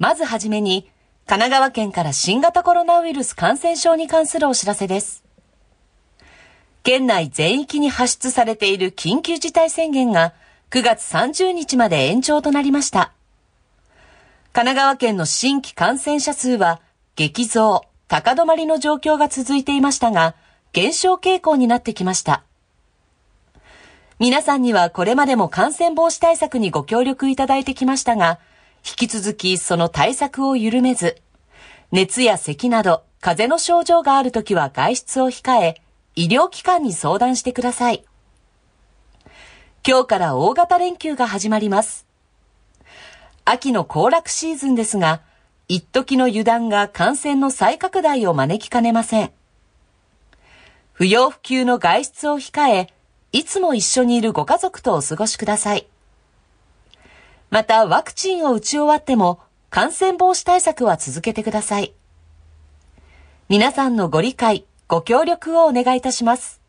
まずはじめに、神奈川県から新型コロナウイルス感染症に関するお知らせです。県内全域に発出されている緊急事態宣言が9月30日まで延長となりました。神奈川県の新規感染者数は激増、高止まりの状況が続いていましたが、減少傾向になってきました。皆さんにはこれまでも感染防止対策にご協力いただいてきましたが、引き続きその対策を緩めず、熱や咳など風邪の症状があるときは外出を控え、医療機関に相談してください。今日から大型連休が始まります。秋の行楽シーズンですが、一時の油断が感染の再拡大を招きかねません。不要不急の外出を控え、いつも一緒にいるご家族とお過ごしください。また、ワクチンを打ち終わっても、感染防止対策は続けてください。皆さんのご理解、ご協力をお願いいたします。